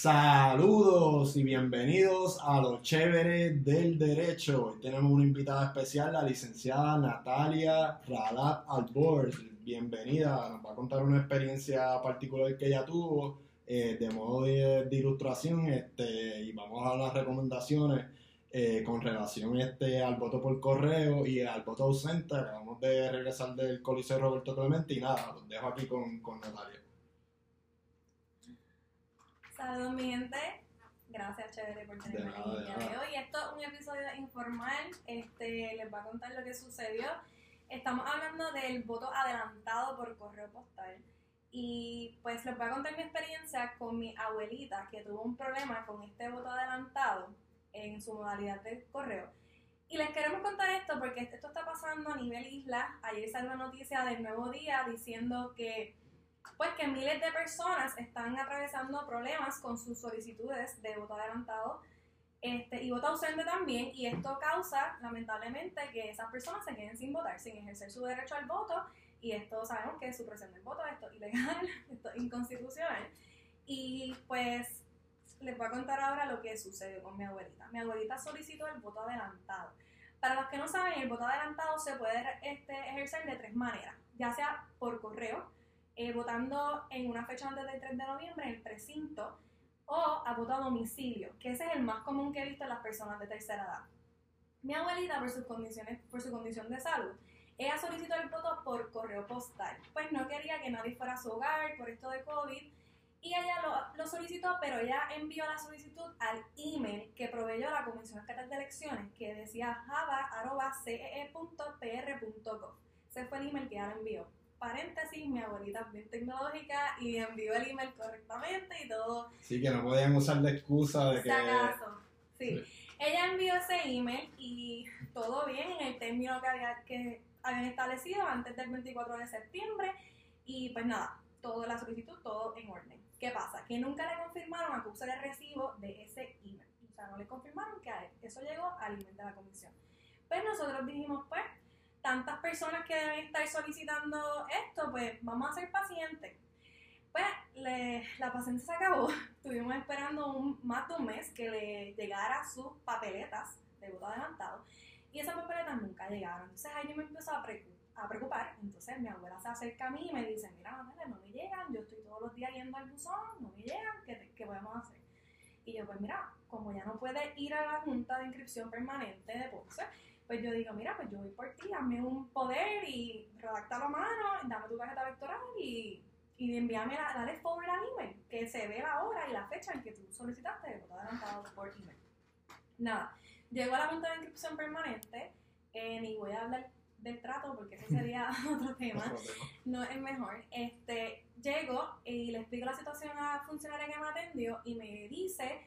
Saludos y bienvenidos a los chéveres del derecho. Hoy tenemos una invitada especial, la licenciada Natalia Ralat Albor. Bienvenida, nos va a contar una experiencia particular que ella tuvo eh, de modo de, ilustración este, y vamos a las recomendaciones eh, con relación este, al voto por correo y al voto ausente. Acabamos de regresar del Coliseo Roberto Clemente y nada, los dejo aquí con, con Natalia. Saludos mi gente, gracias Chévere por tenerme aquí el día de hoy. Esto es un episodio informal, este, les voy a contar lo que sucedió. Estamos hablando del voto adelantado por correo postal. Y pues les voy a contar mi experiencia con mi abuelita que tuvo un problema con este voto adelantado en su modalidad de correo. Y les queremos contar esto porque esto está pasando a nivel isla. Ayer salió una noticia del Nuevo Día diciendo que pues que miles de personas están atravesando problemas con sus solicitudes de voto adelantado este, y voto ausente también, y esto causa, lamentablemente, que esas personas se queden sin votar, sin ejercer su derecho al voto, y esto sabemos que su supresión del voto esto es ilegal, esto es inconstitucional, y pues les voy a contar ahora lo que sucedió con mi abuelita. Mi abuelita solicitó el voto adelantado. Para los que no saben, el voto adelantado se puede este, ejercer de tres maneras, ya sea por correo, eh, votando en una fecha antes del 3 de noviembre en el precinto o a voto a domicilio, que ese es el más común que he visto en las personas de tercera edad. Mi abuelita, por, sus condiciones, por su condición de salud, ella solicitó el voto por correo postal, pues no quería que nadie fuera a su hogar por esto de COVID y ella lo, lo, solicitó, pero ella envió la solicitud al email que proveyó la Comisión Estatal de Elecciones, que decía java.cee.pr.gov. Ese fue el email que ella le envió paréntesis, mi abuelita es bien tecnológica y envió el email correctamente y todo. Sí, que no podían usar de excusa de que... Sí. Ella envió ese email y todo bien en el término que, había, que habían establecido antes del 24 de septiembre y pues nada, toda la solicitud, todo en orden. ¿Qué pasa? Que nunca le confirmaron acuse de recibo de ese email. O sea, no le confirmaron que eso llegó al email de la comisión. Pues nosotros dijimos, pues, tantas personas que deben estar solicitando esto, pues vamos a ser pacientes. Pues la paciencia se acabó, estuvimos esperando un, más de un mes que le llegara sus papeletas de voto adelantado y esas papeletas nunca llegaron. Entonces ahí yo me empezó a, preocupar, entonces mi abuela se acerca a mí y me dice, mira, no me llegan, yo estoy todos los días yendo al buzón, no me llegan, ¿qué, qué podemos hacer? Y yo, pues mira, como ya no puede ir a la Junta de Inscripción Permanente de Ponce, pues yo digo, mira, pues yo voy por ti, dame un poder y redacta la mano, dame tu tarjeta electoral y, y envíame, la, dale forward al email, que se ve la hora y la fecha en que tú solicitaste el voto adelantado por email. Nada, llego a la junta de inscripción permanente eh, y voy a hablar del trato porque ese sería otro tema, no es mejor. Este, llego y le explico la situación a la funcionaria que me atendió y me dice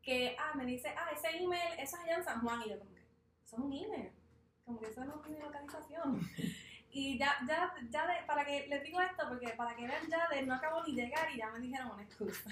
que, ah, me dice, ah, ese email, eso es allá en San Juan y yo son un email. Como que eso no tiene localización. Y ya, ya, ya de, para que les digo esto, porque para que vean ya de no acabo ni llegar y ya me dijeron una excusa.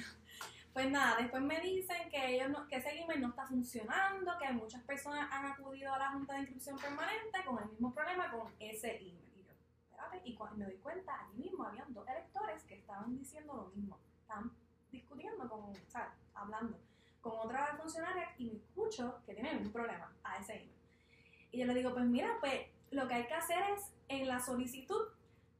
Pues nada, después me dicen que ellos no, que ese email no está funcionando, que muchas personas han acudido a la Junta de Inscripción Permanente con el mismo problema con ese email. Y yo, espérate, y cuando me doy cuenta, allí mismo habían dos electores que estaban diciendo lo mismo. Estaban discutiendo, con, o sea, hablando con otra funcionaria y me escucho que tienen un problema a ese email. Y yo le digo, pues mira, pues lo que hay que hacer es en la solicitud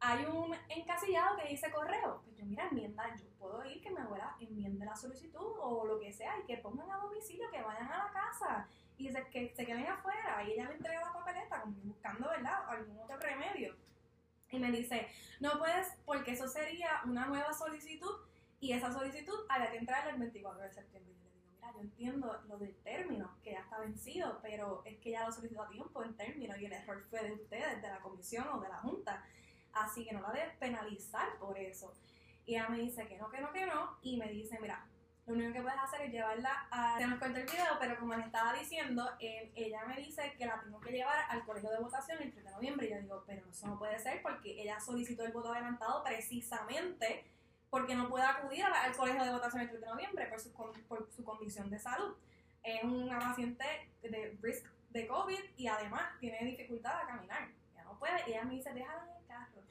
hay un encasillado que dice correo. Pues yo, mira, enmienda, yo puedo ir que mi abuela enmiende la solicitud o lo que sea y que pongan a domicilio, que vayan a la casa y se, que se queden afuera. Y ella me entrega la papeleta como buscando, ¿verdad?, algún otro remedio. Y me dice, no puedes, porque eso sería una nueva solicitud y esa solicitud había que entrar el 24 de septiembre yo entiendo lo del término, que ya está vencido, pero es que ya lo solicitó a tiempo en término y el error fue de ustedes, de la comisión o de la junta. Así que no la debes penalizar por eso. Y ella me dice que no, que no, que no, y me dice, mira, lo único que puedes hacer es llevarla a... Se nos cortó el video, pero como le estaba diciendo, ella me dice que la tengo que llevar al colegio de votación el 3 de noviembre. Y yo digo, pero eso no puede ser porque ella solicitó el voto adelantado precisamente porque no puede acudir al colegio de votación el 3 de noviembre por su, por su condición de salud. Es una paciente de risk de COVID y además tiene dificultad a caminar. Ya no puede. Y ella me dice, déjala en el carro.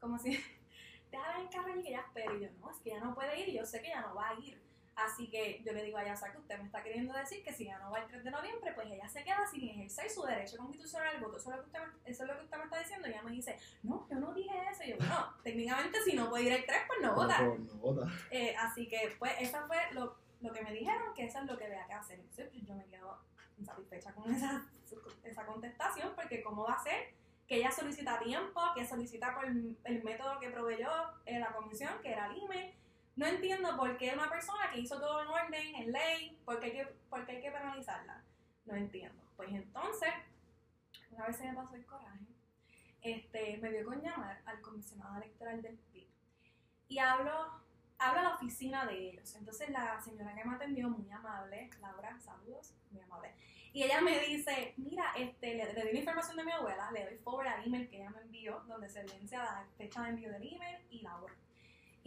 Como si, déjala en el carro y que ella espere. Y yo, no, es que ella no puede ir y yo sé que ella no va a ir Así que yo le digo a sea, que usted me está queriendo decir que si ella no va el 3 de noviembre, pues ella se queda sin ejercer su derecho constitucional al voto. Eso es lo que usted me, eso es lo que usted me está diciendo. Y ella me dice, no, yo no dije eso. Y yo, bueno, técnicamente si no puede ir el 3, pues no vota. No, no vota. Eh, así que, pues, eso fue lo, lo que me dijeron, que eso es lo que había que hacer. Entonces, pues, yo me quedo insatisfecha con esa, esa contestación, porque cómo va a ser que ella solicita tiempo, que solicita por el método que proveyó eh, la comisión, que era el. No entiendo por qué una persona que hizo todo en orden, en ley, por qué hay que, por hay que penalizarla. No entiendo. Pues entonces, una vez se me pasó el coraje, este, me dio con llamar al comisionado electoral del PIB. Y hablo, hablo a la oficina de ellos. Entonces la señora que me atendió, muy amable, Laura, saludos, muy amable. Y ella me dice, mira, este, le, le doy la información de mi abuela, le doy forward al email que ella me envió, donde se evidencia la fecha de envío del email y la hora.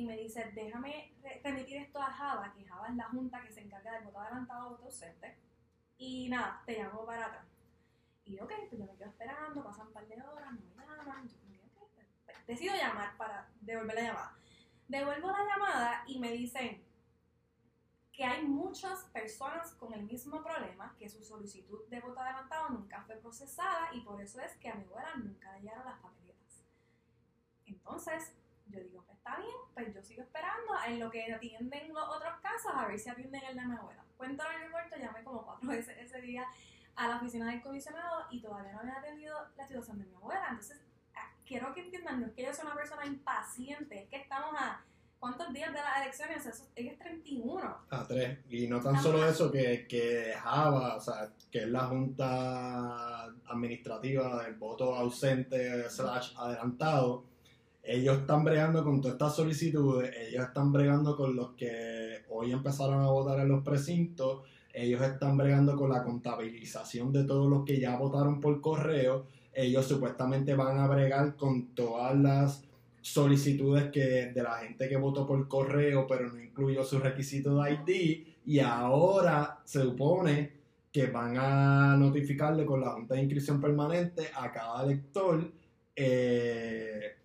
Y me dice, déjame re- remitir esto a Java, que Java es la junta que se encarga del voto adelantado, voto ausente. Y nada, te llamo para atrás. Y ok, pues yo me quedo esperando, pasan un par de horas, no me llaman. Yo como que, ok, pues, pues, decido llamar para devolver la llamada. Devuelvo la llamada y me dicen que hay muchas personas con el mismo problema, que su solicitud de voto adelantado nunca fue procesada y por eso es que a mi abuela nunca le llegaron las papeletas. Entonces, yo digo, pues está bien, pues yo sigo esperando en lo que atienden los otros casos, a ver si atienden el de mi abuela. Cuento largo corto, llamé como cuatro veces ese día a la oficina del comisionado y todavía no habían atendido la situación de mi abuela. Entonces, ah, quiero que entiendan, no es que yo soy una persona impaciente, es que estamos a cuántos días de las elecciones, eso, es 31. A tres. Y no tan solo eso, que, que Java, o sea, que es la junta administrativa del voto ausente slash adelantado, ellos están bregando con todas estas solicitudes, ellos están bregando con los que hoy empezaron a votar en los precintos, ellos están bregando con la contabilización de todos los que ya votaron por correo, ellos supuestamente van a bregar con todas las solicitudes que de la gente que votó por correo pero no incluyó su requisito de ID y ahora se supone que van a notificarle con la Junta de Inscripción Permanente a cada elector eh,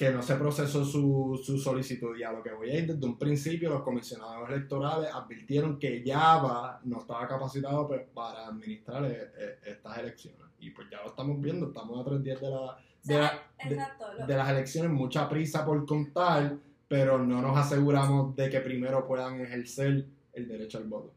que no se procesó su, su solicitud. Y a lo que voy a ir desde un principio, los comisionados electorales advirtieron que Java no estaba capacitado pues, para administrar eh, eh, estas elecciones. Y pues ya lo estamos viendo, estamos a tres días de, la, de, la- las elecciones, mucha prisa por contar, pero no nos aseguramos de que primero puedan ejercer el derecho al voto.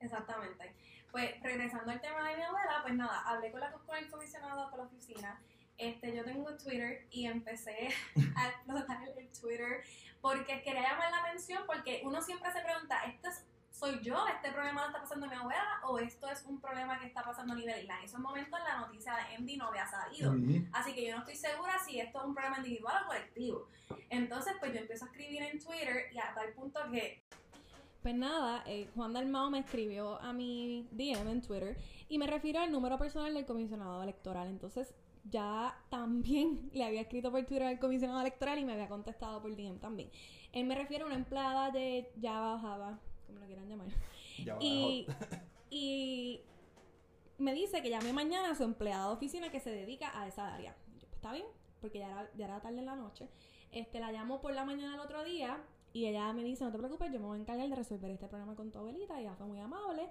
Exactamente. Pues regresando al tema de mi abuela, pues nada, hablé con, la, con el comisionado, con la oficina. Este, yo tengo Twitter y empecé a explotar el Twitter porque quería llamar la atención porque uno siempre se pregunta, ¿este es- soy yo? ¿Este problema lo está pasando mi abuela? ¿O esto es un problema que está pasando a nivel isla? En esos momentos la noticia de Envy no había salido. Así que yo no estoy segura si esto es un problema individual o colectivo. Entonces, pues yo empiezo a escribir en Twitter y a tal punto que... Pues nada, eh, Juan Dalmao me escribió a mi DM en Twitter y me refiero al número personal del comisionado electoral. Entonces, ya también le había escrito por Twitter al comisionado electoral y me había contestado por DM también. Él me refiere a una empleada de Java, Java, como lo quieran llamar. Y, y me dice que llame mañana a su empleada de oficina que se dedica a esa área. Y yo, pues, está bien, porque ya era, ya era tarde en la noche. Este, la llamo por la mañana el otro día y ella me dice, no te preocupes, yo me voy a encargar de resolver este problema con tu abuelita. Y ella fue muy amable.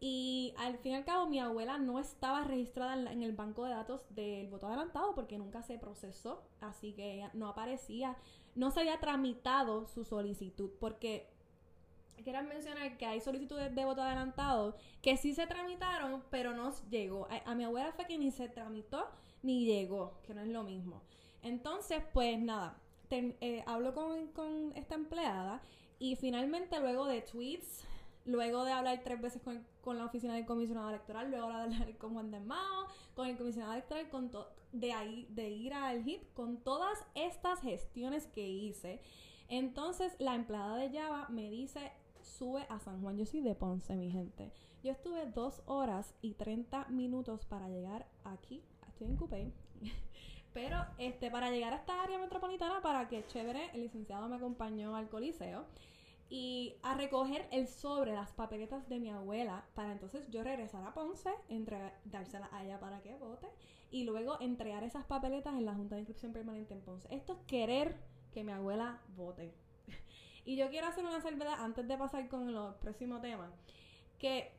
Y al fin y al cabo, mi abuela no estaba registrada en, el banco de datos del voto adelantado porque nunca se procesó. Así que no aparecía, no se había tramitado su solicitud porque quiero mencionar que hay solicitudes de voto adelantado que sí se tramitaron, pero no llegó. A, mi abuela fue que ni se tramitó ni llegó, que no es lo mismo. Entonces, pues nada, ter- eh, hablo con, con esta empleada y finalmente luego de tweets, luego de hablar tres veces con, con la oficina del comisionado electoral, luego de hablar con Juan de Mao, con el comisionado electoral, con to- de ahí, de ir al HIP, con todas estas gestiones que hice. Entonces la empleada de Java me dice, sube a San Juan. Yo soy de Ponce, mi gente. Yo estuve dos horas y 30 minutos para llegar aquí. Estoy en Coupé. Pero este, para llegar a esta área metropolitana, para que chévere, el licenciado me acompañó al coliseo y a recoger el sobre, las papeletas de mi abuela, para entonces yo regresar a Ponce, entregar, dárselas a ella para que vote y luego entregar esas papeletas en la Junta de Inscripción Permanente en Ponce. Esto es querer que mi abuela vote. Y yo quiero hacer una salvedad antes de pasar con los próximos temas. Que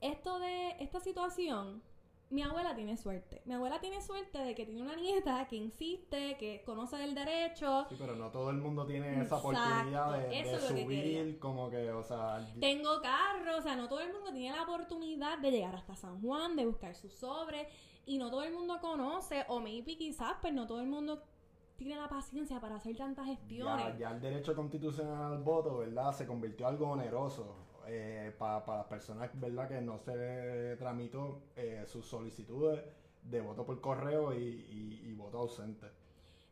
esto de esta situación mi abuela tiene suerte. Mi abuela tiene suerte de que tiene una nieta que insiste, que conoce del derecho. Sí, pero no todo el mundo tiene esa oportunidad de, subir, como que, o sea. Tengo carro, o sea, no todo el mundo tiene la oportunidad de llegar hasta San Juan, de buscar su sobre, y no todo el mundo conoce, o maybe quizás, pues no todo el mundo tiene la paciencia para hacer tantas gestiones. Ya, ya el derecho constitucional al voto, ¿verdad? Se convirtió en algo oneroso eh, para las personas ¿verdad? que no se tramitó eh, sus solicitudes de voto por correo y, voto ausente.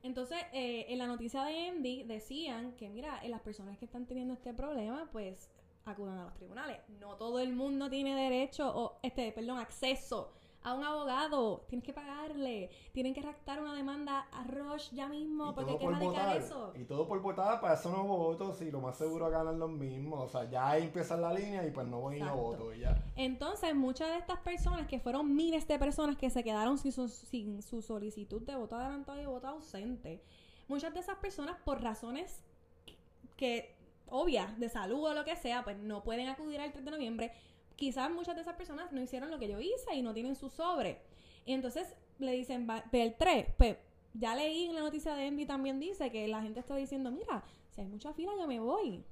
Entonces, eh, en la noticia de Endy decían que, mira, las personas que están teniendo este problema, pues acudan a los tribunales. No todo el mundo tiene derecho o, este, perdón, acceso a un abogado, tienes que pagarle, tienen que redactar una demanda a Roche ya mismo porque hay que radicar eso. Y todo por votar, para eso no voto, y lo más seguro ganan los mismos. O sea, ya ahí empieza la línea y pues no voy no voto y ya. Entonces, muchas de estas personas, que fueron miles de personas que se quedaron sin su, sin su solicitud de voto adelantado y voto ausente, muchas de esas personas, por razones que obvias, de salud o lo que sea, pues no pueden acudir al 3 de noviembre quizás muchas de esas personas no hicieron lo que yo hice y no tienen su sobre. Y entonces le dicen, del 3, pues ya leí en la noticia de Envy también dice que la gente está diciendo, mira, si hay mucha fila yo me voy.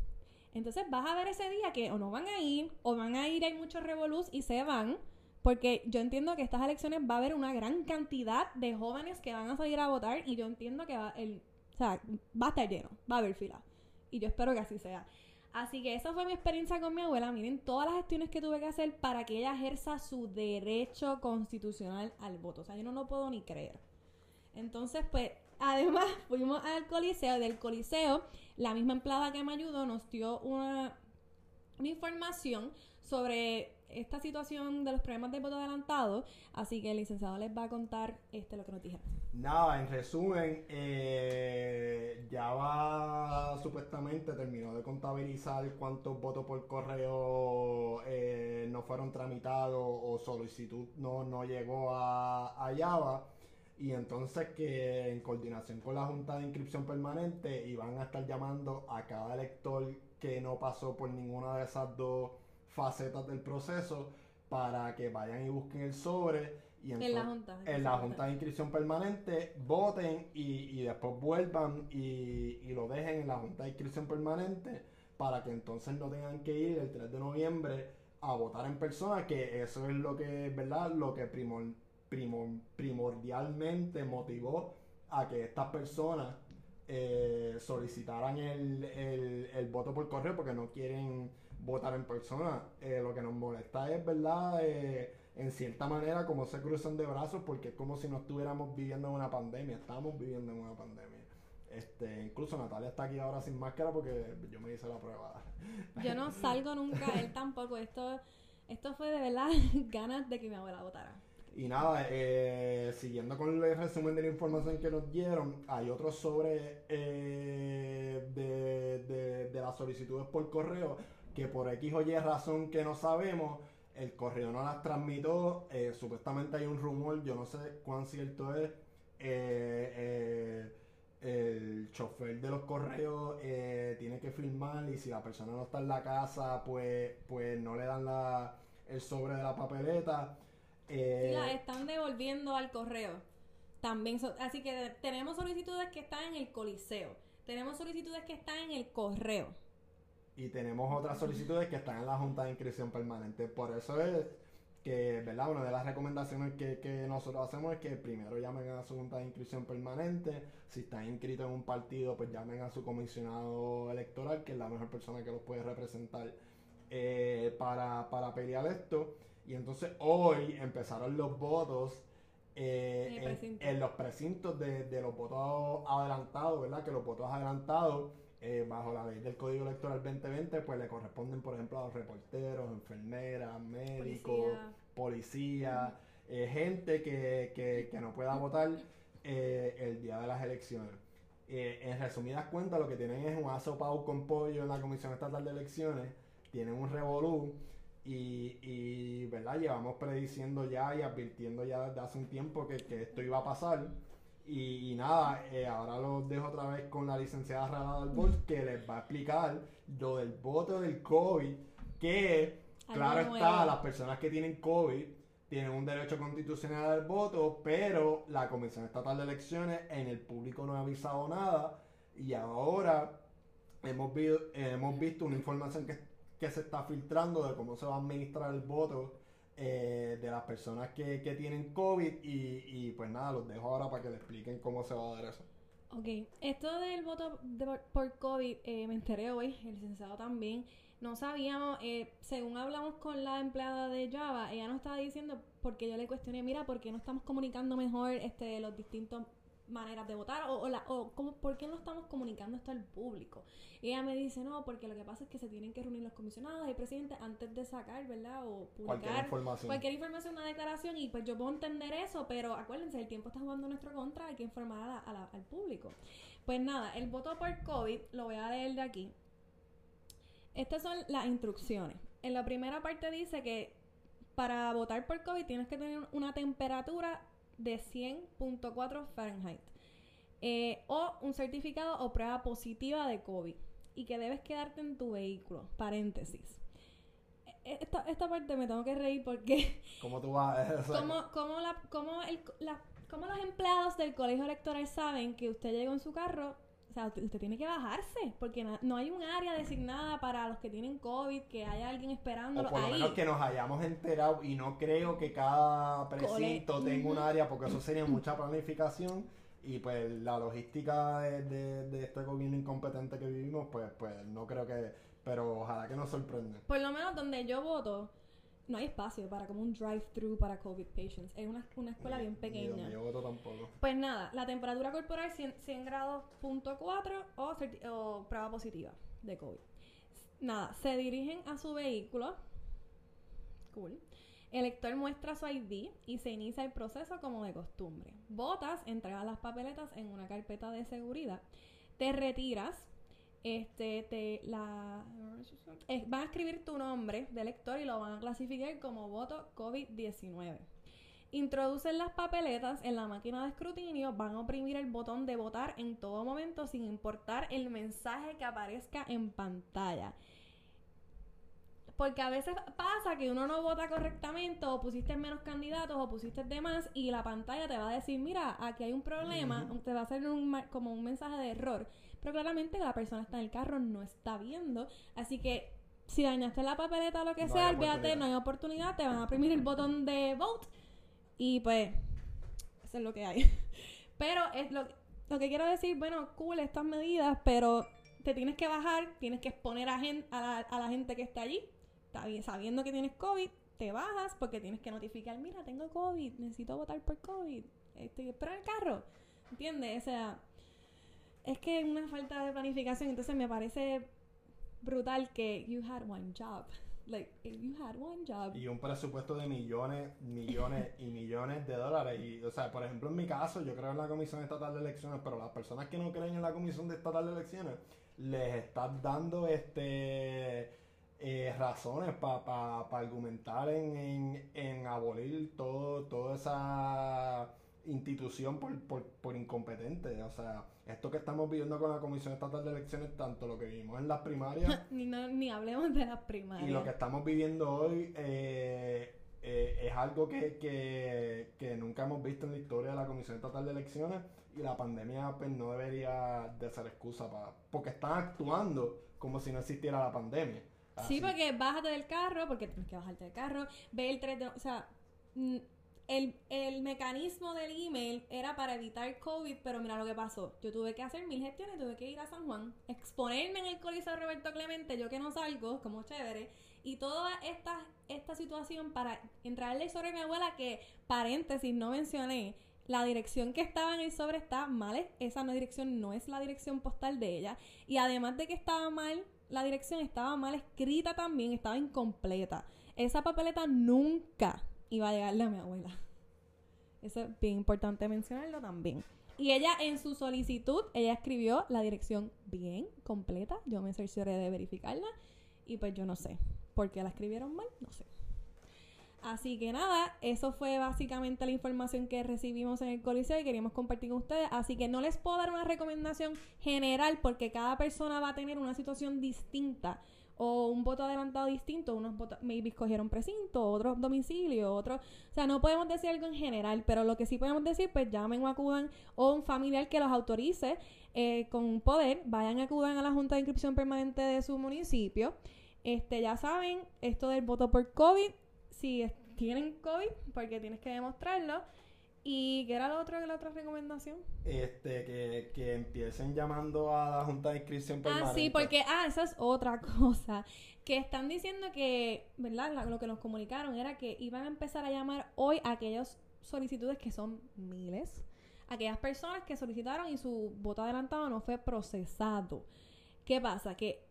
Entonces vas a ver ese día que o no van a ir, o van a ir, hay muchos revolús y se van. Porque yo entiendo que estas elecciones va a haber una gran cantidad de jóvenes que van a salir a votar y yo entiendo que va, el, o sea, va a estar lleno, va a haber fila. Y yo espero que así sea. Así que esa fue mi experiencia con mi abuela. Miren todas las gestiones que tuve que hacer para que ella ejerza su derecho constitucional al voto. O sea, yo no lo puedo ni creer. Entonces, pues, además fuimos al coliseo. Del coliseo, la misma empleada que me ayudó nos dio una, una información sobre esta situación de los problemas de voto adelantado. Así que el licenciado les va a contar este lo que nos dijeron. Nada, en resumen, eh, ya va supuestamente terminó de contabilizar cuántos votos por correo eh, no fueron tramitados o solicitud no, no llegó a, a Java. Y entonces que en coordinación con la Junta de Inscripción Permanente iban a estar llamando a cada elector que no pasó por ninguna de esas dos facetas del proceso para que vayan y busquen el sobre y en la Junta. En la Junta de Inscripción Permanente voten y, después vuelvan y, lo dejen en la Junta de Inscripción Permanente para que entonces no tengan que ir el 3 de noviembre a votar en persona, que eso es lo que, ¿verdad? Lo que primor, primordialmente motivó a que estas personas eh, solicitaran el, el, voto por correo porque no quieren votar en persona. Eh, lo que nos molesta es, ¿verdad? Eh, en cierta manera, como se cruzan de brazos, porque es como si no estuviéramos viviendo en una pandemia. Estamos viviendo en una pandemia. Este, incluso Natalia está aquí ahora sin máscara porque yo me hice la prueba. Yo no salgo nunca, él tampoco. Esto, esto fue de verdad ganas de que mi abuela votara. Y nada, eh, siguiendo con el resumen de la información que nos dieron, hay otro sobre eh, de, de las solicitudes por correo que por X o Y razón que no sabemos, el correo no las transmitió. Eh, supuestamente hay un rumor, yo no sé cuán cierto es. Eh, eh, el chofer de los correos tiene que firmar y si la persona no está en la casa, pues, pues no le dan la, el sobre de la papeleta. sí, la están devolviendo al correo. También, así que tenemos solicitudes que están en el coliseo. Tenemos solicitudes que están en el correo y tenemos otras solicitudes que están en la Junta de Inscripción Permanente. Por eso es que, ¿verdad? Una de las recomendaciones que, nosotros hacemos es que primero llamen a su Junta de Inscripción Permanente. Si están inscritos en un partido, pues llamen a su comisionado electoral, que es la mejor persona que los puede representar eh, para, pelear esto. Y entonces hoy empezaron los votos. Eh, en, los precintos de, de los votos adelantados, ¿verdad? Que los votos adelantados eh, bajo la ley del Código Electoral 2020, pues le corresponden, por ejemplo, a los reporteros, enfermeras, médicos, policía, eh, gente que, no pueda votar eh, el día de las elecciones. en resumidas cuentas, lo que tienen es un asopado con pollo en la Comisión Estatal de Elecciones, tienen un revolú y, y, ¿verdad? Llevamos prediciendo ya y advirtiendo ya desde hace un tiempo que, que esto iba a pasar Y, nada, eh, ahora los dejo otra vez con la licenciada Rada Albor que les va a explicar lo del voto del COVID, que claro está, las personas que tienen COVID tienen un derecho constitucional al voto, pero la Comisión Estatal de Elecciones en el público no ha avisado nada. Y ahora hemos, hemos visto una información que, que se está filtrando de cómo se va a administrar el voto eh, de las personas que, tienen COVID y, pues nada, los dejo ahora para que le expliquen cómo se va a dar eso. Ok, esto del voto por COVID eh, me enteré hoy, el licenciado también. No sabíamos, eh, según hablamos con la empleada de Java, ella nos estaba diciendo, porque yo le cuestioné, mira, ¿por qué no estamos comunicando mejor este, los distintos maneras de votar o, la, o por qué no estamos comunicando esto al público. Y ella me dice, no, porque lo que pasa es que se tienen que reunir los comisionados y presidente antes de sacar, ¿verdad? O publicar cualquier información. cualquier información, una declaración y pues yo puedo entender eso, pero acuérdense, el tiempo está jugando nuestro contra, hay que informar al público. Pues nada, el voto por COVID, lo voy a leer de aquí. Estas son las instrucciones. En la primera parte dice que para votar por COVID tienes que tener una temperatura de 100.4 Fahrenheit. Eh, o un certificado o prueba positiva de COVID y que debes quedarte en tu vehículo. Paréntesis. E, esta, esta parte me tengo que reír porque... ¿Cómo tú vas? ¿Cómo, cómo, la, cómo, el, la, cómo los empleados del colegio electoral saben que usted llegó en su carro sea, usted, tiene que bajarse, porque no hay un área designada para los que tienen COVID, que haya alguien esperándolo o por lo menos que nos hayamos enterado y no creo que cada precinto tenga un área, porque eso sería mucha planificación y pues la logística de, de, este gobierno incompetente que vivimos, pues, pues no creo que... Pero ojalá que nos sorprenda. Por lo menos donde yo voto, no hay espacio para como un drive-through para COVID patients. Es una, una escuela bien pequeña. Yo tampoco. Pues nada, la temperatura corporal 100, 100 grados punto o, o prueba positiva de COVID. Nada, se dirigen a su vehículo. Cool. El lector muestra su ID y se inicia el proceso como de costumbre. Votas, entregas las papeletas en una carpeta de seguridad. Te retiras este, te, la, van a escribir tu nombre de lector y lo van a clasificar como voto COVID-19. Introducen las papeletas en la máquina de escrutinio, van a oprimir el botón de votar en todo momento sin importar el mensaje que aparezca en pantalla. Porque a veces pasa que uno no vota correctamente o pusiste menos candidatos o pusiste de más y la pantalla te va a decir, mira, aquí hay un problema, te va a hacer un, como un mensaje de error. Pero claramente la persona está en el carro, no está viendo. Así que si dañaste la papeleta o lo que sea, olvídate, no hay oportunidad, te van a oprimir el botón de vote y pues eso es lo que hay. pero es lo, lo que quiero decir, bueno, cool estas medidas, pero te tienes que bajar, tienes que exponer a, a, la, gente que está allí, sabiendo que tienes COVID, te bajas porque tienes que notificar, mira, tengo COVID, necesito votar por COVID, estoy esperando el carro, ¿entiendes? O sea, es que es una falta de planificación, entonces me parece brutal que you had one job. Like, you had one job. Y un presupuesto de millones, millones y millones de dólares. Y, o sea, por ejemplo, en mi caso, yo creo en la Comisión Estatal de Elecciones, pero las personas que no creen en la Comisión Estatal de Elecciones, les están dando este eh, razones para argumentar en, en, en abolir todo, toda esa institución por, por, por incompetente. O sea, esto que estamos viviendo con la Comisión Estatal de Elecciones, tanto lo que vivimos en las primarias. ni, ni hablemos de las primarias. Y lo que estamos viviendo hoy eh, eh, es algo que, que, que, nunca hemos visto en la historia de la Comisión Estatal de Elecciones. Y la pandemia pues no debería de ser excusa para... Porque están actuando como si no existiera la pandemia. Sí, porque bájate del carro, porque tienes que bajarte del carro, ve el 3 de... O sea, el, el, mecanismo del email era para evitar COVID, pero mira lo que pasó. Yo tuve que hacer mil gestiones, tuve que ir a San Juan, exponerme en el Coliseo Roberto Clemente, yo que no salgo, como chévere, y toda esta, esta situación para entrarle sobre mi abuela, que paréntesis, no mencioné, la dirección que estaba en el sobre está mal, esa no dirección no es la dirección postal de ella, y además de que estaba mal, la dirección estaba mal escrita también, estaba incompleta. Esa papeleta nunca iba a llegarle a mi abuela. Eso es bien importante mencionarlo también. Y ella en su solicitud, ella escribió la dirección bien completa. Yo me cercioré de verificarla. Y pues yo no sé. ¿Por qué la escribieron mal? No sé. Así que nada, eso fue básicamente la información que recibimos en el Coliseo y queríamos compartir con ustedes. Así que no les puedo dar una recomendación general porque cada persona va a tener una situación distinta o un voto adelantado distinto. Unos votos, maybe escogieron precinto, otros domicilio, otros. O sea, no podemos decir algo en general, pero lo que sí podemos decir, pues llamen o acudan o un familiar que los autorice eh, con poder, vayan acudan a la Junta de Inscripción Permanente de su municipio. Este, ya saben, esto del voto por COVID si tienen COVID, porque tienes que demostrarlo. ¿Y qué era lo otro, la otra recomendación? Este, que, que empiecen llamando a la Junta de Inscripción Permanente. Ah, sí, porque, ah, esa es otra cosa. Que están diciendo que, ¿verdad? Lo que nos comunicaron era que iban a empezar a llamar hoy a aquellas solicitudes que son miles. Aquellas personas que solicitaron y su voto adelantado no fue procesado. ¿Qué pasa? Que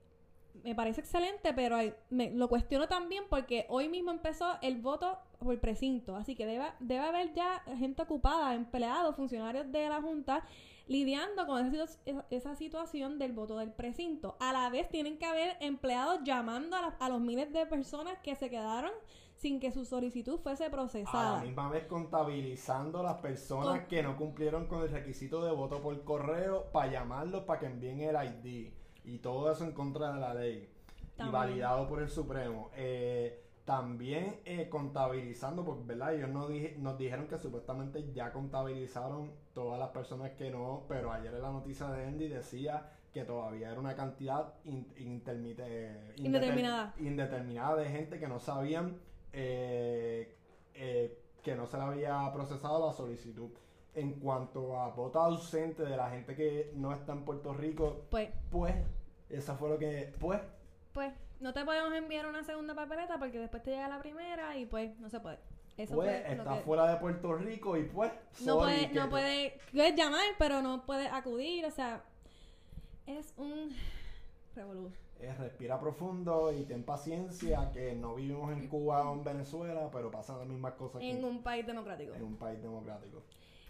me parece excelente, pero me, lo cuestiono también porque hoy mismo empezó el voto por precinto, así que debe, debe haber ya gente ocupada, empleados, funcionarios de la Junta lidiando con esa, esa, situación del voto del precinto. A la vez tienen que haber empleados llamando a, a los miles de personas que se quedaron sin que su solicitud fuese procesada. A la misma vez contabilizando las personas que no cumplieron con el requisito de voto por correo para llamarlos para que envíen el ID y todo eso en contra de la ley y validado por el Supremo. Eh, también eh, contabilizando, porque verdad, ellos nos, nos dijeron que supuestamente ya contabilizaron todas las personas que no, pero ayer en la noticia de Andy decía que todavía era una cantidad indeterminada. indeterminada de gente que no sabían eh, que no se le había procesado la solicitud en cuanto a voto ausente de la gente que no está en Puerto Rico, pues, pues, eso fue lo que, pues, pues, no te podemos enviar una segunda papeleta porque después te llega la primera y pues no se puede. Eso pues, está fuera de Puerto Rico y pues, no puede, no puede, puedes llamar, pero no puede acudir, o sea, es un revolución. respira profundo y ten paciencia que no vivimos en Cuba o en Venezuela, pero pasan las mismas cosas. En un país democrático. En un país democrático.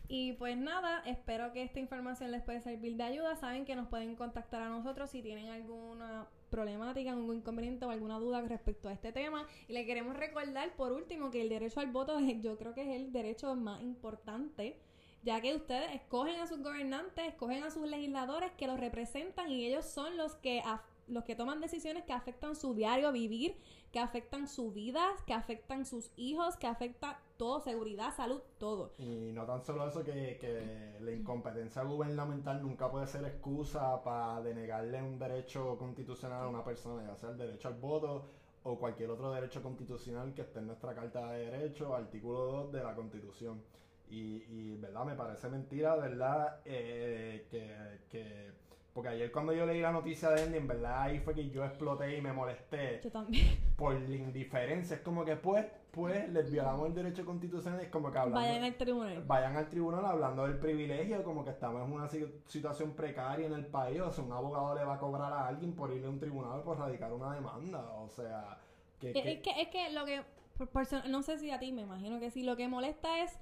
Y pues nada, espero que esta información les pueda servir de ayuda. Saben que nos pueden contactar a nosotros si tienen alguna problemática, algún inconveniente o alguna duda respecto a este tema. Y le queremos recordar, por último, que el derecho al voto yo creo que es el derecho más importante, ya que ustedes escogen a sus gobernantes, escogen a sus legisladores que los representan y ellos son los que los que toman decisiones que afectan su diario vivir, que afectan su vida, que afectan sus hijos, que afecta todo, seguridad, salud, todo. Y no tan solo eso, que, que la incompetencia gubernamental nunca puede ser excusa para denegarle un derecho constitucional a una persona, ya sea el derecho al voto o cualquier otro derecho constitucional que esté en nuestra Carta de Derechos, artículo 2 de la Constitución. Y, ¿verdad? Me parece mentira, ¿verdad? Eh, que porque ayer cuando yo leí la noticia de Andy, en verdad ahí fue que yo exploté y me molesté. Yo también. Por la indiferencia. Es como que pues, pues les violamos el derecho constitucional. Es como que hablando. Vayan al tribunal. Vayan al tribunal hablando del privilegio, como que estamos en una situación precaria en el país. O sea, un abogado le va a cobrar a alguien por ir a un tribunal por radicar una demanda. O sea, que. Es, que, es que lo que. no sé si a ti, me imagino que sí. Lo que molesta es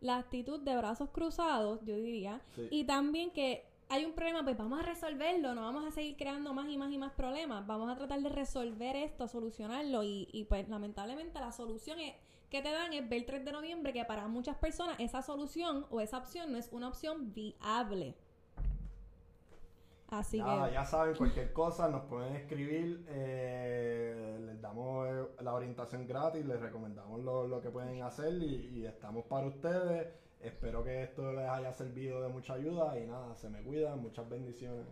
la actitud de brazos cruzados, yo diría. Y también que hay un problema, pues vamos a resolverlo, no vamos a seguir creando más y más y más problemas, vamos a tratar de resolver esto, solucionarlo y, y pues lamentablemente la solución es, que te dan es ver el 3 de noviembre que para muchas personas esa solución o esa opción no es una opción viable. Así que... Ya saben, cualquier cosa nos pueden escribir, eh, les damos la orientación gratis, les recomendamos lo, lo que pueden hacer y, y estamos para ustedes. Espero que esto les haya servido de mucha ayuda y nada, se me cuidan, muchas bendiciones.